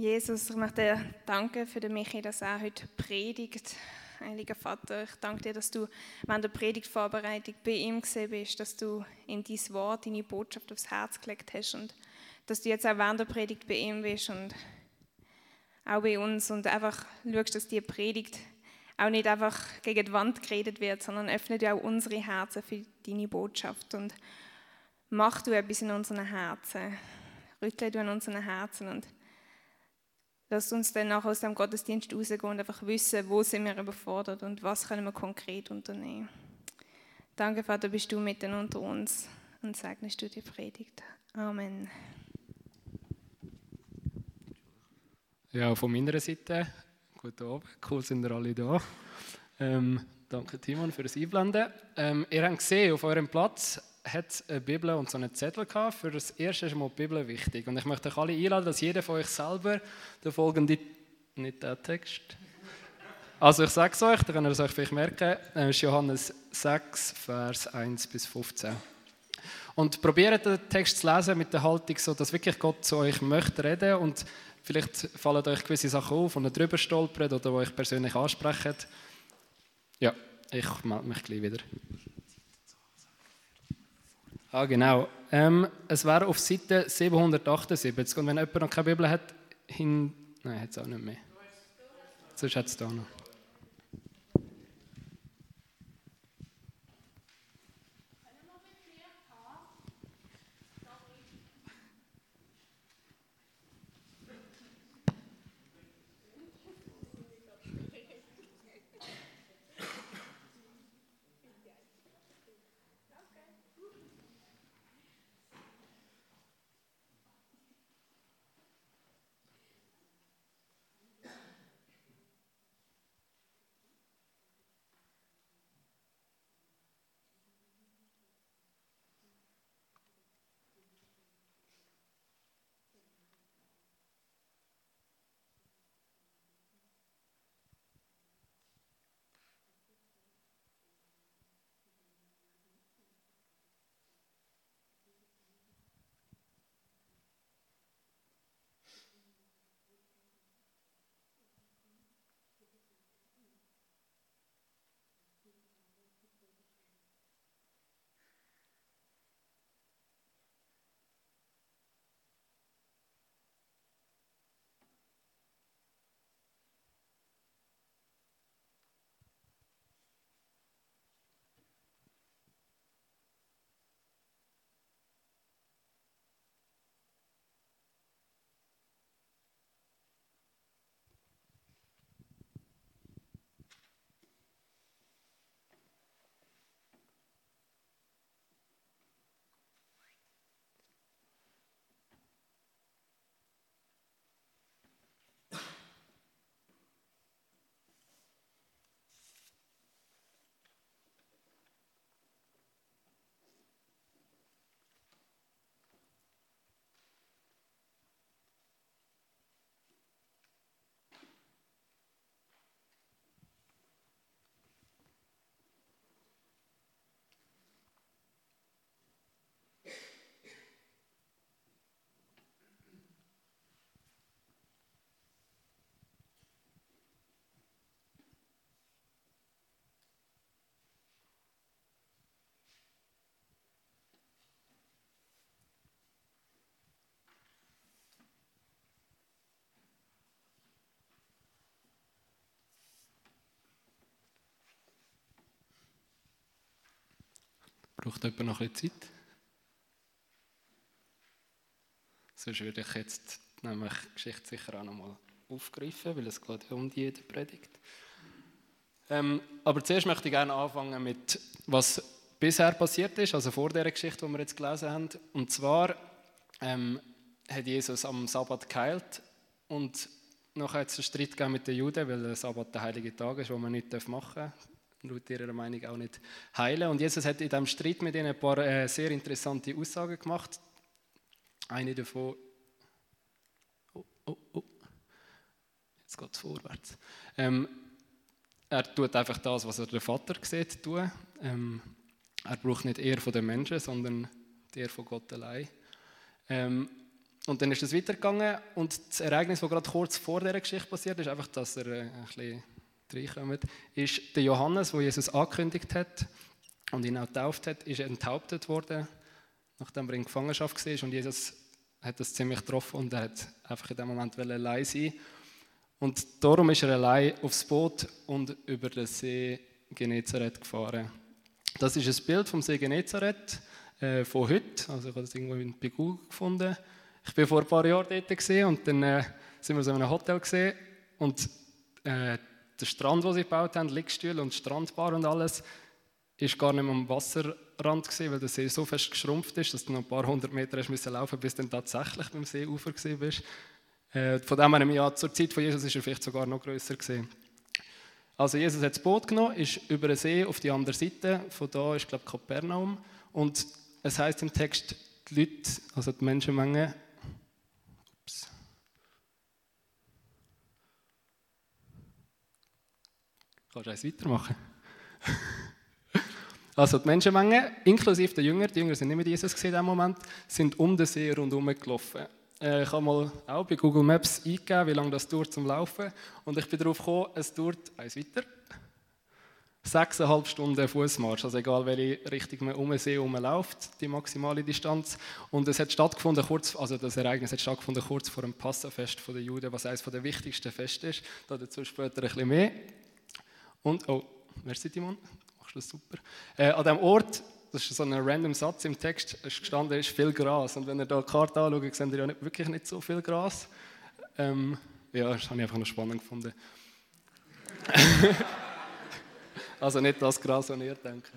Jesus, ich möchte dir danken für den Michi, dass er heute predigt. Heiliger Vater, ich danke dir, dass du während der Predigtvorbereitung bei ihm gesehen bist, dass du ihm dein Wort, deine Botschaft aufs Herz gelegt hast und dass du jetzt auch während der Predigt bei ihm bist und auch bei uns und einfach schaust, dass die Predigt auch nicht einfach gegen die Wand geredet wird, sondern öffnet auch unsere Herzen für deine Botschaft und mach du etwas in unseren Herzen, rüttle du an unseren Herzen und Lass uns dann nachher aus dem Gottesdienst rausgehen und einfach wissen, wo sind wir überfordert und was können wir konkret unternehmen. Danke, Vater, bist du mitten unter uns und segnest du die Predigt. Amen. Ja, von meiner Seite, guten Abend, cool sind ihr alle da. Ähm, danke Timon für das Einblenden. Ähm, ihr habt gesehen, auf eurem Platz hat eine Bibel und so einen Zettel gehabt. Für das Erste ist mal die Bibel wichtig. Und ich möchte euch alle einladen, dass jeder von euch selber den folgenden, nicht der Text, also ich sage es euch, dann könnt ihr es euch vielleicht merken, das ist Johannes 6, Vers 1 bis 15. Und probiert den Text zu lesen mit der Haltung, so dass wirklich Gott zu euch möchte reden und vielleicht fallen euch gewisse Sachen auf, und drüber stolpert oder die euch persönlich ansprechen. Ja, ich melde mich gleich wieder. Ah, genau. Ähm, es wäre auf Seite 778. Und wenn jemand noch keine Bibel hat, hin. Nein, hat es auch nicht mehr. Sonst hat es da noch. Braucht jemand noch bisschen Zeit? Sonst würde ich jetzt nämlich die Geschichte sicher auch noch mal aufgreifen, weil es geht ja um die jede Predigt. Ähm, aber zuerst möchte ich gerne anfangen mit, was bisher passiert ist, also vor der Geschichte, die wir jetzt gelesen haben. Und zwar ähm, hat Jesus am Sabbat geheilt und nachher hat es einen Streit mit den Juden, weil der Sabbat der heilige Tag ist, wo man nichts machen darf laut ihrer Meinung auch nicht heilen. Und Jesus hat in diesem Streit mit ihnen ein paar äh, sehr interessante Aussagen gemacht. Eine davon. Oh, oh, oh. Jetzt geht es vorwärts. Ähm, er tut einfach das, was er der Vater sieht, tun. Ähm, er braucht nicht eher von den Menschen, sondern die Ehre von Gott allein. Ähm, und dann ist es weitergegangen und das Ereignis, das gerade kurz vor dieser Geschichte passiert ist, einfach, dass er äh, ein bisschen reinkommt, ist der Johannes, wo Jesus angekündigt hat und ihn auch getauft hat, ist enthauptet worden, nachdem er in Gefangenschaft war und Jesus hat das ziemlich getroffen und er hat einfach in dem Moment allein sein und darum ist er allein aufs Boot und über den See Genezareth gefahren. Das ist ein Bild vom See Genezareth äh, von heute. Also ich habe das irgendwo in Google gefunden. Ich bin vor ein paar Jahren dort und dann äh, sind wir so in einem Hotel gesehen und äh, der Strand, den sie gebaut haben, Liegstühle und Strandbar und alles, ist gar nicht mehr am Wasserrand gewesen, weil der See so fest geschrumpft ist, dass du noch ein paar hundert Meter hast müssen laufen, bis du dann tatsächlich beim Seeufer gewesen bist. Äh, von dem her, ja, zur Zeit von Jesus ist er vielleicht sogar noch größer. Also Jesus hat das Boot genommen, ist über den See auf die andere Seite, von da ist glaube ich Kapernaum und es heißt im Text, die Leute, also die Menschenmenge, Kannst du eins weitermachen? also die Menschenmenge, inklusive der Jünger, die Jünger sind nicht mit Jesus gesehen in dem Moment, sind um den See rundherum gelaufen. Äh, ich habe mal auch bei Google Maps eingegeben, wie lange das dauert zum Laufen. Und ich bin darauf gekommen, es dauert, eins weiter, sechseinhalb Stunden Fußmarsch. Also egal, welche Richtung man um den See läuft, die maximale Distanz. Und es hat stattgefunden, kurz, also das Ereignis hat stattgefunden kurz vor dem Passafest der Juden, was eines der wichtigsten Feste ist. Dazu später ein bisschen mehr. Und, oh, merci Timon, du machst das super. Äh, an diesem Ort das ist so ein random Satz im Text, ist gestanden, ist viel Gras. Und wenn ihr da die Karte anschaut, seht ihr ja nicht, wirklich nicht so viel Gras. Ähm, ja, das habe ich einfach noch spannend gefunden. also nicht das Gras, was ihr denkt.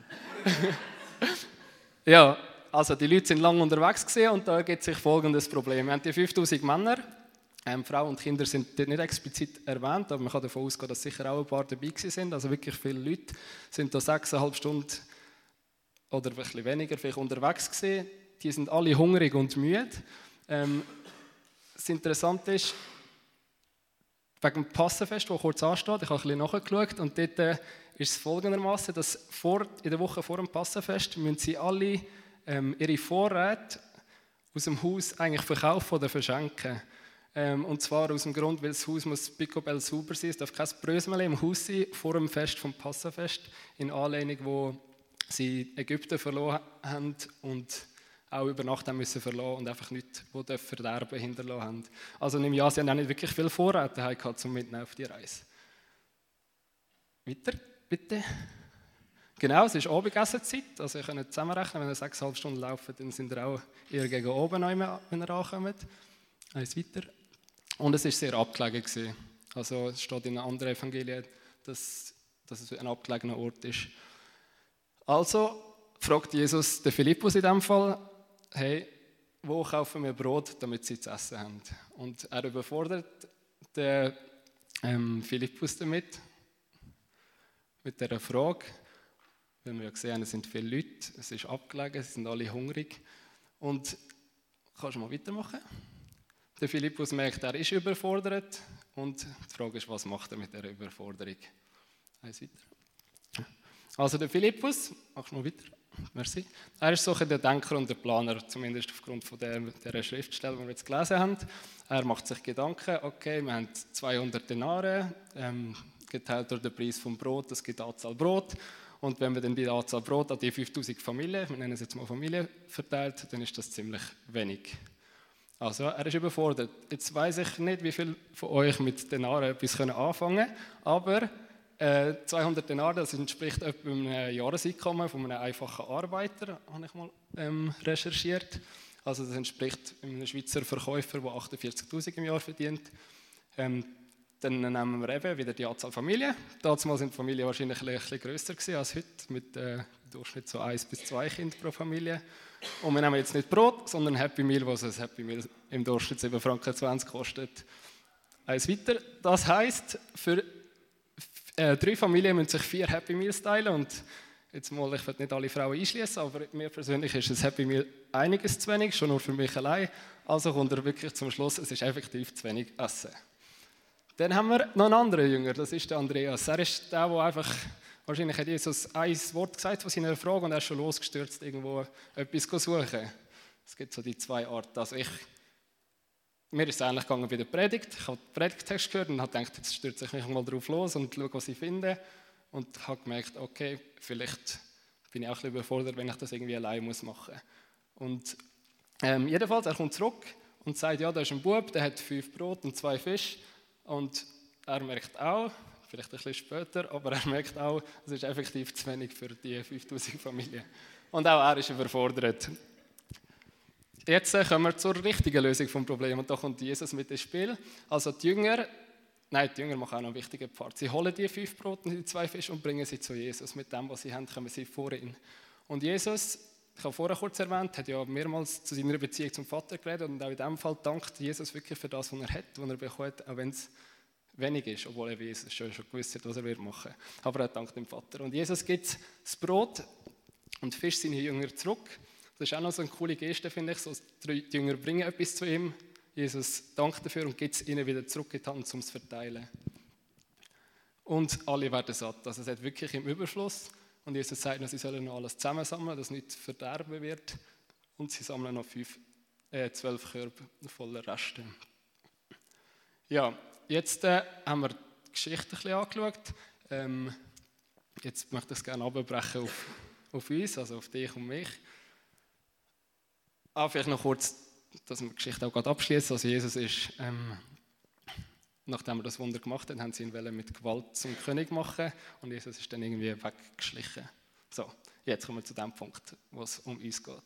ja, also die Leute sind lange unterwegs und da gibt sich folgendes Problem. Wir haben die 5000 Männer, ähm, Frauen und Kinder sind nicht explizit erwähnt, aber man kann davon ausgehen, dass sicher auch ein paar dabei sind. Also wirklich viele Leute sind da sechseinhalb Stunden oder ein bisschen weniger vielleicht unterwegs gesehen. Die sind alle hungrig und müde. Ähm, das Interessante ist, wegen dem Passenfest, das kurz ansteht, ich habe ein bisschen nachgeschaut und dort äh, ist es folgendermaßen, dass vor, in der Woche vor dem Passenfest müssen sie alle ähm, ihre Vorräte aus dem Haus eigentlich verkaufen oder verschenken. Ähm, und zwar aus dem Grund, weil das Haus muss picobell sauber sein, es darf kein Brösmel im Haus sein vor dem Fest vom Passenfest, in Anlehnung, wo sie Ägypten verloren haben und auch über Nacht haben müssen verloren und einfach nichts, wo verderben hinterlassen haben. Also im Jahr, sie haben auch nicht wirklich viel Vorräte gehabt, zum Mitnehmen auf die Reise. Weiter, bitte. Genau, es ist Abendessenzeit, also ihr könnt zusammenrechnen, wenn ihr sechseinhalb Stunden laufen, dann sind ihr auch eher gegen oben, wenn ihr ankommt. Eins weiter. Und es war sehr abgelegen. Gewesen. Also es steht in anderen Evangelien, dass, dass es ein abgelegener Ort ist. Also fragt Jesus den Philippus in dem Fall, hey, wo kaufen wir Brot, damit sie zu essen haben? Und er überfordert den ähm, Philippus damit, mit dieser Frage, weil wir ja gesehen haben, es sind viele Leute, es ist abgelegen, sie sind alle hungrig. Und kannst du mal weitermachen? Der Philippus merkt, er ist überfordert und die Frage ist, was macht er mit dieser Überforderung? Also der Philippus, machst du mal weiter? Merci. Er ist so der Denker und der Planer, zumindest aufgrund von der, der Schriftstelle, die wir jetzt gelesen haben. Er macht sich Gedanken, okay, wir haben 200 Denare, ähm, geteilt durch den Preis vom Brot, das gibt die Anzahl Brot. Und wenn wir dann die Anzahl Brot an die 5000 Familien, wir nennen es jetzt mal Familie, verteilt, dann ist das ziemlich wenig. Also er ist überfordert. Jetzt weiß ich nicht, wie viele von euch mit Denaren etwas anfangen können, aber 200 äh, Denar, das entspricht etwa einem Jahreseinkommen von einem einfachen Arbeiter, habe ich mal ähm, recherchiert. Also das entspricht einem Schweizer Verkäufer, der 48'000 im Jahr verdient. Ähm, dann nehmen wir eben wieder die Anzahl Familien. Damals sind Familien wahrscheinlich ein bisschen grösser als heute, mit äh, Durchschnitt so eins bis zwei Kinder pro Familie. Und wir nehmen jetzt nicht Brot, sondern Happy Meal, was ein Happy Meal im Durchschnitt 7,20 Franken kostet. Eins weiter. Das heisst, für äh, drei Familien müssen sich vier Happy Meals teilen und jetzt mal, ich will nicht alle Frauen einschließen, aber mir persönlich ist ein Happy Meal einiges zu wenig, schon nur für mich allein. Also kommt er wirklich zum Schluss, es ist effektiv zu wenig Essen. Dann haben wir noch einen anderen Jünger, das ist der Andreas. Er ist der, der einfach, wahrscheinlich hat Jesus ein Wort gesagt von seiner Frage und er ist schon losgestürzt, irgendwo etwas suchen. Es gibt so die zwei Arten. Also ich mir ist es ähnlich gegangen bei der Predigt. Ich habe den Predigtext gehört und habe gedacht, jetzt stürze ich mich mal drauf los und schaue, was ich finde. Und habe gemerkt, okay, vielleicht bin ich auch ein bisschen überfordert, wenn ich das irgendwie allein muss machen muss. Und ähm, jedenfalls, er kommt zurück und sagt, ja, da ist ein Bub, der hat fünf Brot und zwei Fisch. Und er merkt auch, vielleicht ein bisschen später, aber er merkt auch, es ist effektiv zu wenig für die 5000 Familien. Und auch er ist überfordert. Jetzt kommen wir zur richtigen Lösung des Problems. Und da kommt Jesus mit ins Spiel. Also die Jünger, nein, die Jünger machen auch noch einen wichtigen Part. Sie holen die fünf Brote und die zwei Fische und bringen sie zu Jesus. Mit dem, was sie haben, kommen sie vor ihn. Und Jesus, ich habe vorher kurz erwähnt, hat ja mehrmals zu seiner Beziehung zum Vater geredet und auch in diesem Fall dankt Jesus wirklich für das, was er hat, was er bekommt, auch wenn es wenig ist, obwohl er Jesus schon, schon gewusst hat, was er machen wird. Aber er dankt dem Vater. Und Jesus gibt das Brot und Fisch seine Jünger zurück. Das ist auch noch so eine coole Geste, finde ich. So, die Jünger bringen etwas zu ihm. Jesus dankt dafür und gibt es ihnen wieder zurück in die Hand, um es zu verteilen. Und alle werden satt. Also es hat wirklich im Überfluss. Und Jesus sagt noch, sie sollen noch alles zusammensammeln, dass nicht verderben wird. Und sie sammeln noch fünf, äh, zwölf Körbe voller Reste. Ja, jetzt äh, haben wir die Geschichte ein bisschen angeschaut. Ähm, jetzt möchte ich es gerne abbrechen auf, auf uns, also auf dich und mich. Ah, vielleicht noch kurz, dass wir die Geschichte auch gerade abschließen. Also Jesus ist, ähm, nachdem er das Wunder gemacht hat, haben sie ihn mit Gewalt zum König machen und Jesus ist dann irgendwie weggeschlichen. So, jetzt kommen wir zu dem Punkt, wo es um uns geht.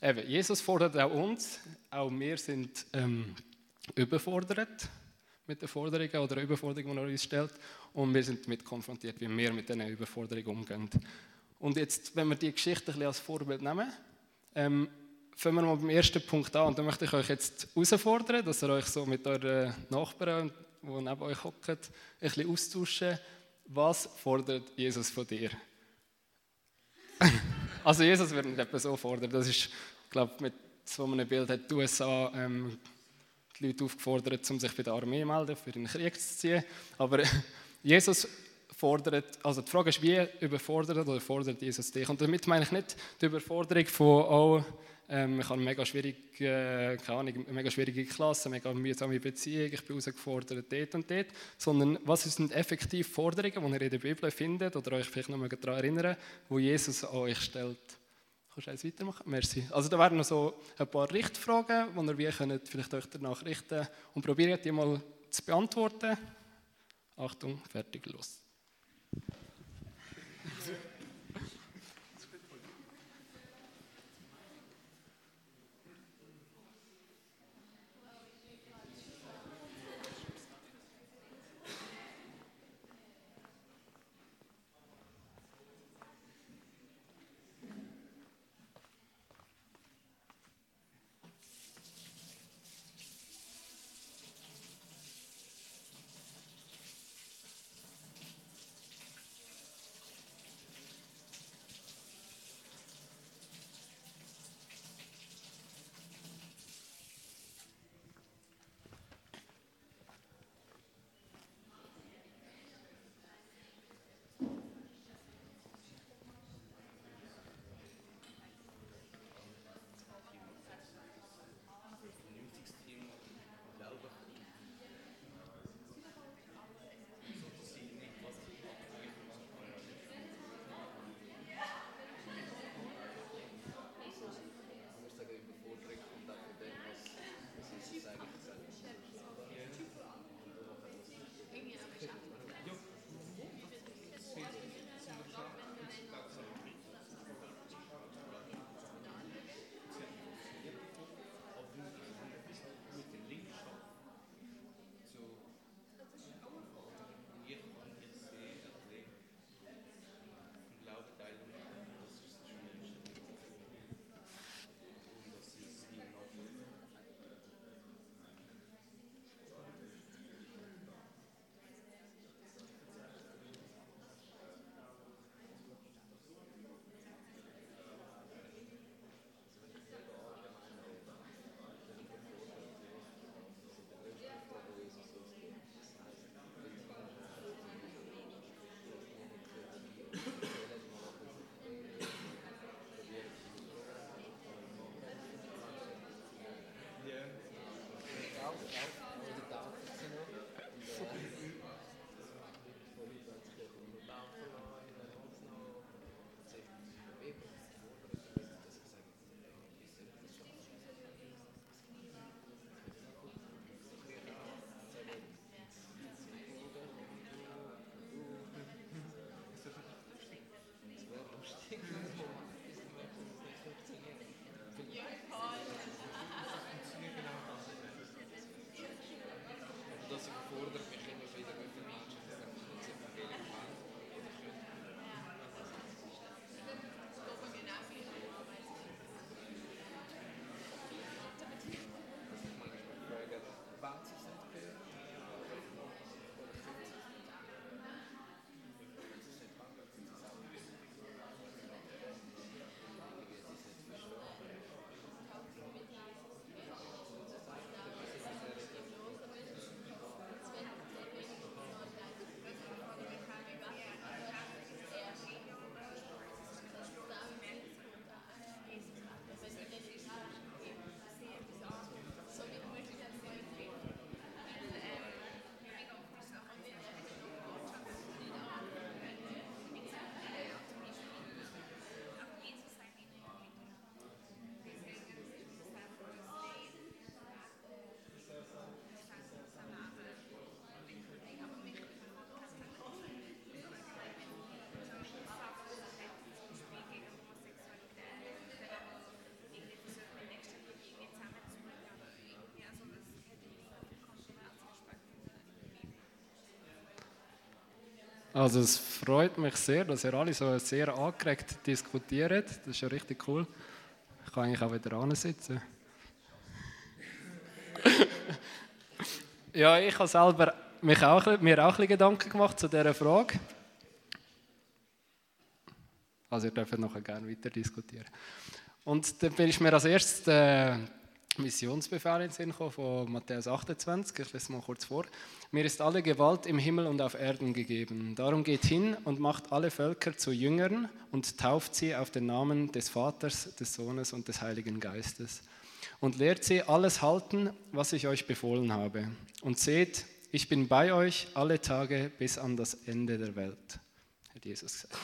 Eben, Jesus fordert auch uns, auch wir sind ähm, überfordert mit den Forderungen oder der Überforderung, die er uns stellt und wir sind damit konfrontiert, wie wir mit diesen Überforderungen umgehen. Und jetzt, wenn wir die Geschichte ein bisschen als Vorbild nehmen, ähm, fangen wir mal beim ersten Punkt an. Und da möchte ich euch jetzt herausfordern, dass ihr euch so mit euren Nachbarn, die neben euch hocken, ein bisschen austauschen. Was fordert Jesus von dir? also Jesus wird nicht etwa so fordern. Das ist, ich glaube, mit so einem Bild hat die USA ähm, die Leute aufgefordert, um sich bei der Armee zu melden, für den Krieg zu ziehen. Aber Jesus fordert, also die Frage ist, wie überfordert oder fordert Jesus dich? Und damit meine ich nicht die Überforderung von, oh, ähm, ich habe eine mega schwierige, äh, keine Ahnung, mega schwierige Klasse, eine mega mühsame Beziehung, ich bin herausgefordert dort und dort, sondern was sind effektiv Forderungen, die ihr in der Bibel findet oder euch vielleicht noch mal daran erinnern, wo Jesus an euch stellt. Kannst du eins weitermachen? Merci. Also da wären noch so ein paar Richtfragen, die ihr wie könnt vielleicht euch danach richten und probiert die mal zu beantworten. Achtung, fertig, los. Also es freut mich sehr, dass ihr alle so sehr angeregt diskutiert. Das ist ja richtig cool. Ich kann eigentlich auch wieder sitzen. ja, ich habe selber mich auch, mir auch ein bisschen Gedanken gemacht zu dieser Frage. Also ihr dürft nachher gerne weiter diskutieren. Und dann bin ich mir als erstes äh, Missionsbefehl in Sinn gekommen von Matthäus 28. Ich lese mal kurz vor. Mir ist alle Gewalt im Himmel und auf Erden gegeben. Darum geht hin und macht alle Völker zu Jüngern und tauft sie auf den Namen des Vaters, des Sohnes und des Heiligen Geistes. Und lehrt sie alles halten, was ich euch befohlen habe. Und seht, ich bin bei euch alle Tage bis an das Ende der Welt, hat Jesus gesagt.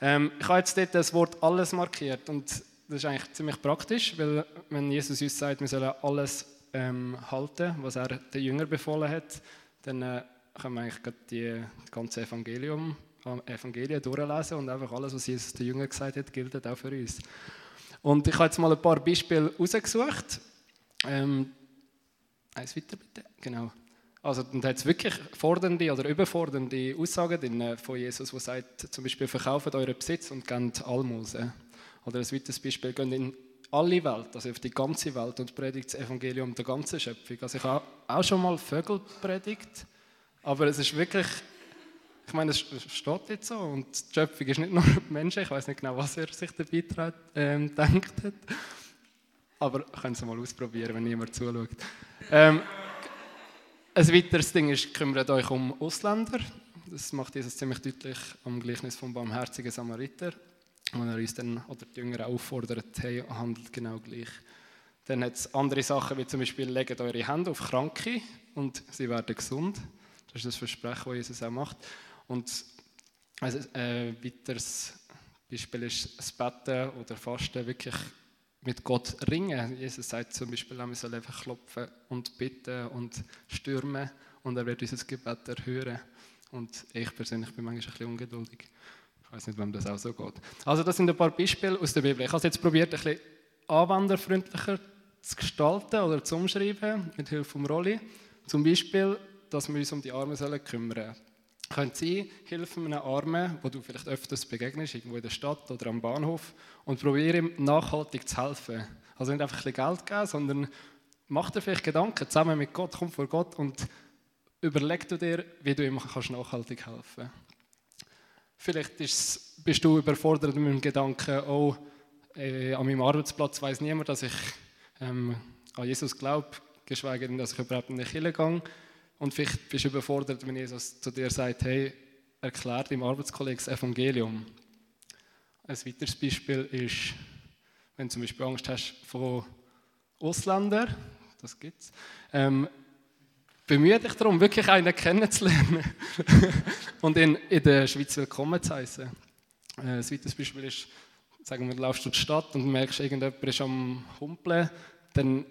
Ähm, ich habe jetzt dort das Wort alles markiert und das ist eigentlich ziemlich praktisch, weil wenn Jesus uns sagt, wir sollen alles ähm, halten, was er den Jüngern befohlen hat, dann äh, können wir eigentlich die, das ganze Evangelium, äh, Evangelien durchlesen und einfach alles, was Jesus den Jüngern gesagt hat, gilt auch für uns. Und ich habe jetzt mal ein paar Beispiele rausgesucht. Ähm, eins weiter bitte. Genau. Also da hat es wirklich fordernde oder überfordernde Aussagen drin von Jesus, wo sagt zum Beispiel, verkauft euren Besitz und gebt Almosen. Oder ein weiteres Beispiel, geht in alle Welt, also auf die ganze Welt und predigt das Evangelium der ganzen Schöpfung. Also ich habe auch schon mal Vögel predigt, aber es ist wirklich, ich meine, es steht jetzt so und die Schöpfung ist nicht nur Menschen, ich weiß nicht genau, was er sich dabei ähm, denkt hat, aber können Sie mal ausprobieren, wenn niemand zuschaut. Ähm, ein weiteres Ding ist, kümmert euch um Ausländer. Das macht Jesus ziemlich deutlich am Gleichnis vom barmherzigen Samariter wo er uns dann, oder die Jünger auffordert, hey, handelt genau gleich. Dann hat es andere Sachen, wie zum Beispiel, legt eure Hände auf Kranke und sie werden gesund. Das ist das Versprechen, das Jesus auch macht. Und also, äh, ein weiteres Beispiel ist das Betten oder Fasten, wirklich mit Gott ringen. Jesus sagt zum Beispiel, wir sollen einfach klopfen und bitten und stürmen und er wird unser Gebet erhören. Und ich persönlich bin manchmal ein bisschen ungeduldig. Ich weiß nicht, wem das auch so geht. Also das sind ein paar Beispiele aus der Bibel. Ich habe es jetzt probiert, ein bisschen anwenderfreundlicher zu gestalten oder zu umschreiben, mit Hilfe von Rolli. Zum Beispiel, dass wir uns um die Armen sollen kümmern Können Sie helfen einem Armen, wo du vielleicht öfters begegnest, irgendwo in der Stadt oder am Bahnhof, und probiere ihm nachhaltig zu helfen. Also nicht einfach ein bisschen Geld geben, sondern mach dir vielleicht Gedanken zusammen mit Gott, komm vor Gott und überleg dir, wie du ihm nachhaltig helfen kannst. Vielleicht bist du überfordert mit dem Gedanken, oh, äh, an meinem Arbeitsplatz weiß niemand, dass ich ähm, an Jesus glaube, geschweige denn, dass ich überhaupt in die Kirche gehe. Und vielleicht bist du überfordert, wenn Jesus zu dir sagt, hey, erklär deinem Arbeitskollegen das Evangelium. Ein weiteres Beispiel ist, wenn du zum Beispiel Angst hast vor Ausländern, das gibt es, ähm, bemühe dich darum, wirklich einen kennenzulernen und ihn in der Schweiz willkommen zu heißen. Äh, ein zweites Beispiel ist, sagen wir, du laufst durch die Stadt und merkst, irgendjemand ist am Humpeln, dann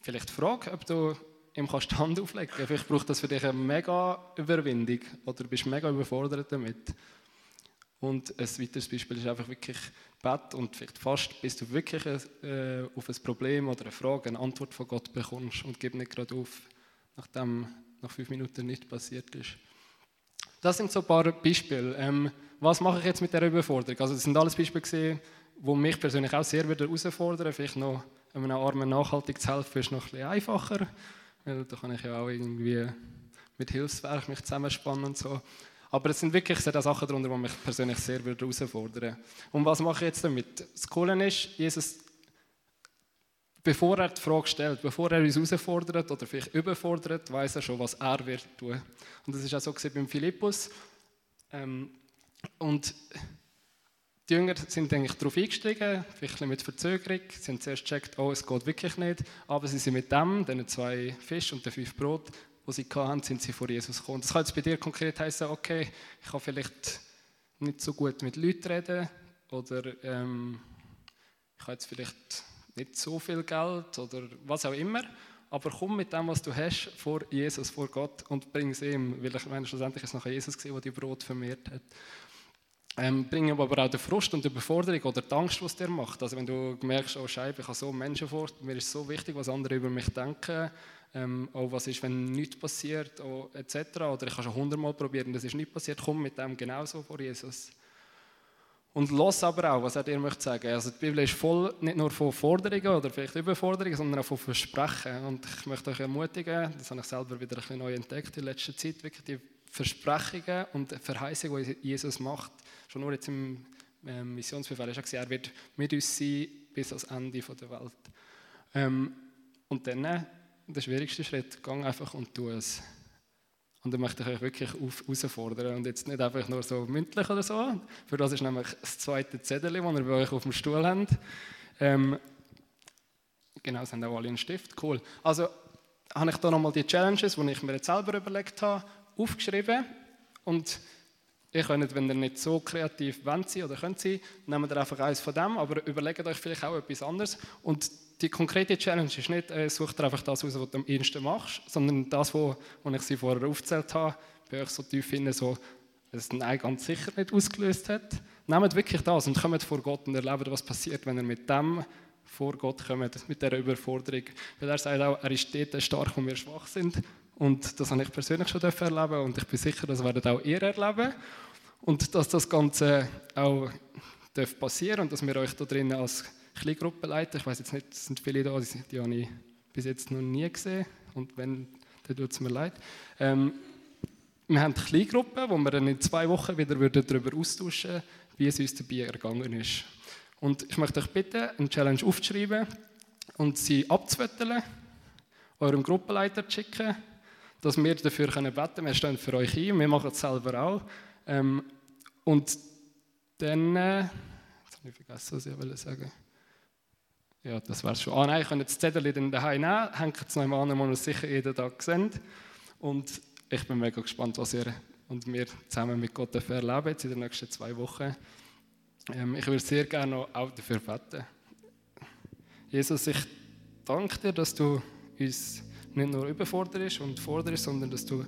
vielleicht frag, ob du ihm die Hand auflegen kannst. Vielleicht braucht das für dich eine mega Überwindung oder du bist mega überfordert damit. Und ein weiteres Beispiel ist einfach wirklich Bett und vielleicht fast, bis du wirklich äh, auf ein Problem oder eine Frage eine Antwort von Gott bekommst und gib nicht gerade auf nachdem nach fünf Minuten nicht passiert ist. Das sind so ein paar Beispiele. Ähm, was mache ich jetzt mit der Überforderung? Also das sind alles Beispiele gewesen, die mich persönlich auch sehr wieder herausfordern. Vielleicht noch einem Armen nachhaltig zu helfen, ist noch ein bisschen einfacher, weil da kann ich ja auch irgendwie mit Hilfswerk mich zusammenspannen und so. Aber es sind wirklich sehr Sachen darunter, die mich persönlich sehr herausfordern. Und was mache ich jetzt damit? Das Coole ist, Jesus bevor er die Frage stellt, bevor er uns herausfordert oder vielleicht überfordert, weiß er schon, was er wird tun. Und das ist auch so beim Philippus. Ähm, und die Jünger sind eigentlich darauf eingestiegen, vielleicht mit Verzögerung. Sie haben zuerst gecheckt, oh, es geht wirklich nicht. Aber sie sind mit dem, den zwei Fisch und den fünf Brot, die sie hatten, sind sie vor Jesus gekommen. Das kann jetzt bei dir konkret heißen, okay, ich kann vielleicht nicht so gut mit Leuten reden oder ähm, ich kann jetzt vielleicht nicht so viel Geld oder was auch immer, aber komm mit dem, was du hast, vor Jesus, vor Gott und bring es ihm, weil ich meine, schlussendlich ist es nachher Jesus der die Brot vermehrt hat. Ähm, bring ihm aber auch den Frust und die Überforderung oder die Angst, was der macht. Also wenn du merkst, oh Scheibe, ich habe so Menschen vor, mir ist so wichtig, was andere über mich denken, Ähm, auch was ist, wenn nichts passiert, auch, etc. Oder ich habe schon hundertmal probiert und es ist nichts passiert. Komm mit dem genauso vor Jesus. Und los aber auch, was er dir möchte sagen. Also die Bibel ist voll nicht nur von Forderungen oder vielleicht Überforderungen, sondern auch von Versprechen. Und ich möchte euch ermutigen, das habe ich selber wieder ein bisschen neu entdeckt in letzter Zeit, wirklich die Versprechungen und Verheißungen, die Jesus macht, schon nur jetzt im ähm, Missionsbefehl, er gesagt, er wird mit uns sein bis ans Ende der Welt. Ähm, und dann, äh, der schwierigste Schritt, gang einfach und tu es. Und dann möchte ich euch wirklich auf, herausfordern. Und jetzt nicht einfach nur so mündlich oder so. Für das ist nämlich das zweite Zettel, das ihr bei euch auf dem Stuhl habt. Ähm, genau, es haben auch alle einen Stift. Cool. Also habe ich da nochmal die Challenges, die ich mir jetzt selber überlegt habe, aufgeschrieben. Und ihr könnt, wenn ihr nicht so kreativ wollt sein oder könnt sein, nehmt ihr einfach eins von dem, aber überlegt euch vielleicht auch etwas anderes. Und die konkrete Challenge ist nicht, äh, sucht ihr einfach das aus, was du am ehesten machst, sondern das, was ich sie vorher aufgezählt habe, bei euch so tief finden, so, dass es Nein ganz sicher nicht ausgelöst hat. Nehmt wirklich das und kommt vor Gott und erlebt, was passiert, wenn ihr mit dem vor Gott kommt, mit dieser Überforderung. Weil er sagt auch, er ist dort stark, wo wir schwach sind. Und das habe ich persönlich schon erleben und ich bin sicher, das werdet auch ihr erleben. Und dass das Ganze auch passieren darf und dass wir euch da drinnen als Kleingruppe leiten. Ich weiß jetzt nicht, es sind viele da, die, habe ich bis jetzt noch nie gesehen. Und wenn, dann tut es mir leid. Ähm, wir haben Kleingruppen, wo wir dann in zwei Wochen wieder darüber austauschen wie es uns dabei ergangen ist. Und ich möchte euch bitten, eine Challenge aufzuschreiben und sie abzuwetteln, eurem Gruppenleiter zu schicken, dass wir dafür beten können. Wir stehen für euch ein, wir machen es selber auch. Ähm, und dann, äh, jetzt habe ich vergessen, was ich sagen wollte. Ja, das wäre schon. Ah nein, kann jetzt das Zettel dann daheim nehmen, hängt es noch einmal an, wo ihr sicher jeden Tag seht. Und ich bin mega gespannt, was ihr und wir zusammen mit Gott erleben jetzt in den nächsten zwei Wochen. Ähm, ich würde sehr gerne auch dafür beten. Jesus, ich danke dir, dass du uns nicht nur überforderst und forderst, sondern dass du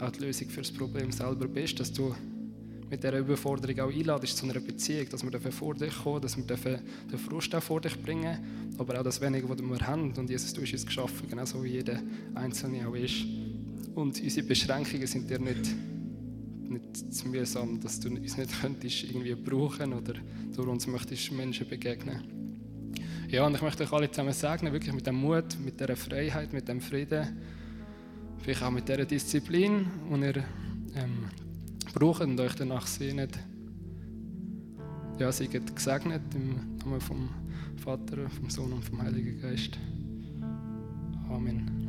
auch die Lösung für das Problem selber bist, dass du mit dieser Überforderung auch einladest zu einer Beziehung, dass wir vor dich kommen, dass wir den Frust auch vor dich bringen, aber auch das Wenige, was wir haben. Und Jesus, du hast uns geschaffen, genauso wie jeder Einzelne auch ist. Und unsere Beschränkungen sind dir nicht, nicht zu mühsam, dass du uns nicht könntest irgendwie brauchen oder durch uns möchtest Menschen begegnen. Ja, und ich möchte euch alle zusammen segnen, wirklich mit dem Mut, mit der Freiheit, mit dem Frieden, vielleicht auch mit der Disziplin, die ihr ähm, braucht und euch danach sehnet. Ja, seid gesegnet im Namen vom Vater, vom Sohn und vom Heiligen Geist. Amen.